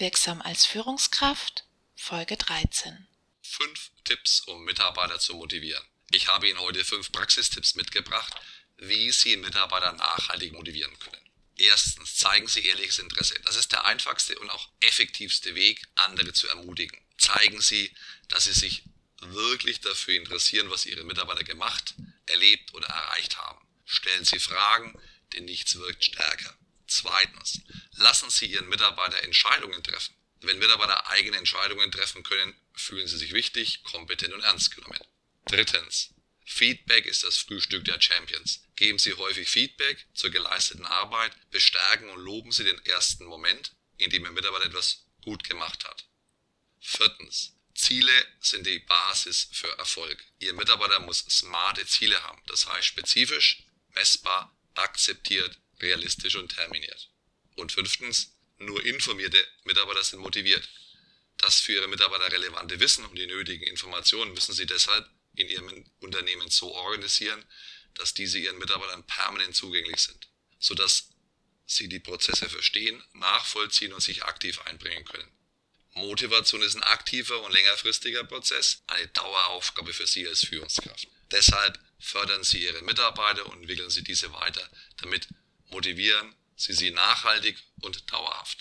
Wirksam als Führungskraft Folge 13. Fünf Tipps, um Mitarbeiter zu motivieren. Ich habe Ihnen heute fünf Praxistipps mitgebracht, wie Sie Mitarbeiter nachhaltig motivieren können. Erstens, zeigen Sie ehrliches Interesse. Das ist der einfachste und auch effektivste Weg, andere zu ermutigen. Zeigen Sie, dass Sie sich wirklich dafür interessieren, was Ihre Mitarbeiter gemacht, erlebt oder erreicht haben. Stellen Sie Fragen, denn nichts wirkt stärker. Zweitens, lassen Sie Ihren Mitarbeiter Entscheidungen treffen. Wenn Mitarbeiter eigene Entscheidungen treffen können, fühlen sie sich wichtig, kompetent und ernst genommen. Drittens, Feedback ist das Frühstück der Champions. Geben Sie häufig Feedback zur geleisteten Arbeit, bestärken und loben Sie den ersten Moment, in dem Ihr Mitarbeiter etwas gut gemacht hat. Viertens, Ziele sind die Basis für Erfolg. Ihr Mitarbeiter muss smarte Ziele haben, das heißt spezifisch, messbar, akzeptiert, realistisch und terminiert. Und fünftens, nur informierte Mitarbeiter sind motiviert. Das für ihre Mitarbeiter relevante Wissen und die nötigen Informationen müssen sie deshalb in ihrem Unternehmen so organisieren, dass diese ihren Mitarbeitern permanent zugänglich sind, sodass sie die Prozesse verstehen, nachvollziehen und sich aktiv einbringen können. Motivation ist ein aktiver und längerfristiger Prozess, eine Daueraufgabe für Sie als Führungskraft. Deshalb fördern Sie Ihre Mitarbeiter und entwickeln Sie diese weiter. Damit motivieren Sie sie nachhaltig und dauerhaft.